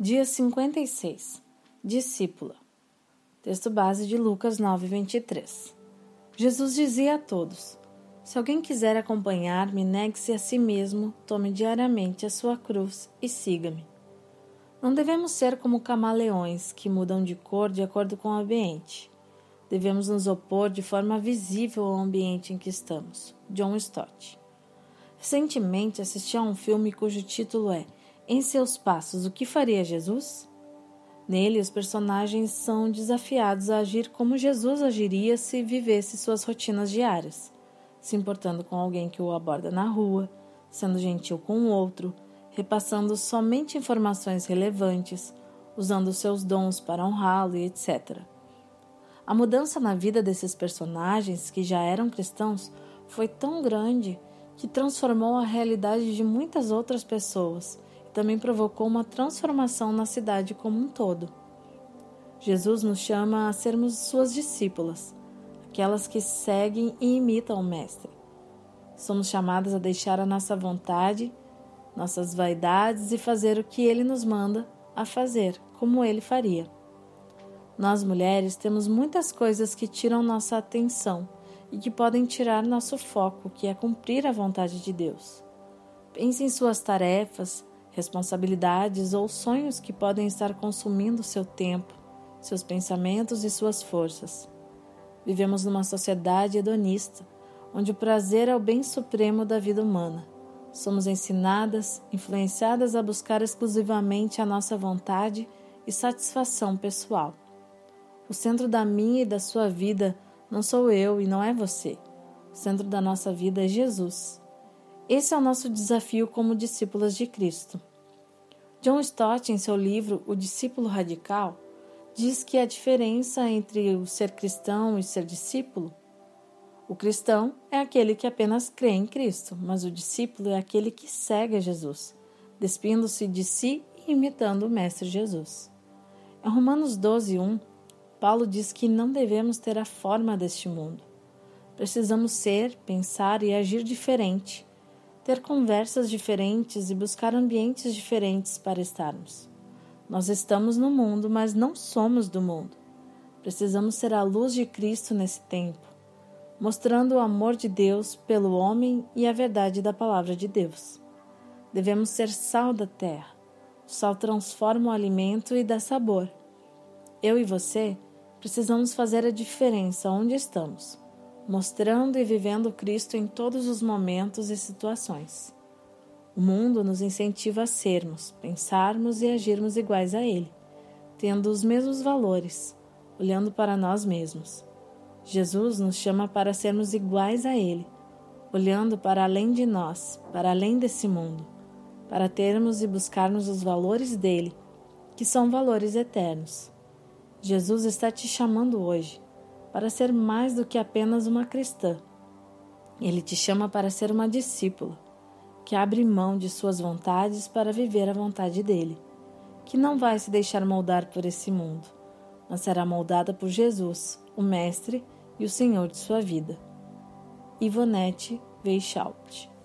Dia 56. Discípula. Texto base de Lucas 9:23. Jesus dizia a todos: Se alguém quiser acompanhar-me, negue-se a si mesmo, tome diariamente a sua cruz e siga-me. Não devemos ser como camaleões que mudam de cor de acordo com o ambiente. Devemos nos opor de forma visível ao ambiente em que estamos. John Stott. Recentemente assisti a um filme cujo título é em seus passos, o que faria Jesus? Nele, os personagens são desafiados a agir como Jesus agiria se vivesse suas rotinas diárias, se importando com alguém que o aborda na rua, sendo gentil com o outro, repassando somente informações relevantes, usando seus dons para honrá-lo e etc. A mudança na vida desses personagens, que já eram cristãos, foi tão grande que transformou a realidade de muitas outras pessoas também provocou uma transformação na cidade como um todo. Jesus nos chama a sermos suas discípulas, aquelas que seguem e imitam o Mestre. Somos chamadas a deixar a nossa vontade, nossas vaidades e fazer o que ele nos manda a fazer, como ele faria. Nós mulheres temos muitas coisas que tiram nossa atenção e que podem tirar nosso foco, que é cumprir a vontade de Deus. Pense em suas tarefas, responsabilidades ou sonhos que podem estar consumindo seu tempo, seus pensamentos e suas forças. Vivemos numa sociedade hedonista, onde o prazer é o bem supremo da vida humana. Somos ensinadas, influenciadas a buscar exclusivamente a nossa vontade e satisfação pessoal. O centro da minha e da sua vida não sou eu e não é você. O centro da nossa vida é Jesus. Esse é o nosso desafio como discípulas de Cristo. John Stott, em seu livro O Discípulo Radical, diz que a diferença entre o ser cristão e ser discípulo o cristão é aquele que apenas crê em Cristo, mas o discípulo é aquele que segue Jesus, despindo-se de si e imitando o Mestre Jesus. Em Romanos 12, 1, Paulo diz que não devemos ter a forma deste mundo. Precisamos ser, pensar e agir diferente, ter conversas diferentes e buscar ambientes diferentes para estarmos. Nós estamos no mundo, mas não somos do mundo. Precisamos ser a luz de Cristo nesse tempo, mostrando o amor de Deus pelo homem e a verdade da palavra de Deus. Devemos ser sal da terra. O sal transforma o alimento e dá sabor. Eu e você precisamos fazer a diferença onde estamos mostrando e vivendo Cristo em todos os momentos e situações. O mundo nos incentiva a sermos, pensarmos e agirmos iguais a Ele, tendo os mesmos valores, olhando para nós mesmos. Jesus nos chama para sermos iguais a Ele, olhando para além de nós, para além desse mundo, para termos e buscarmos os valores dele, que são valores eternos. Jesus está te chamando hoje para ser mais do que apenas uma cristã. Ele te chama para ser uma discípula, que abre mão de suas vontades para viver a vontade dele, que não vai se deixar moldar por esse mundo, mas será moldada por Jesus, o Mestre e o Senhor de sua vida. Ivonete Weischaut